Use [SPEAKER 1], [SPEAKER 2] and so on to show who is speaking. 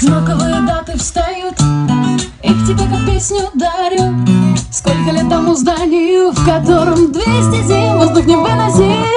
[SPEAKER 1] Знаковые даты встают И к тебе как песню дарю Сколько лет тому зданию В котором 200 зим Воздух не выносит?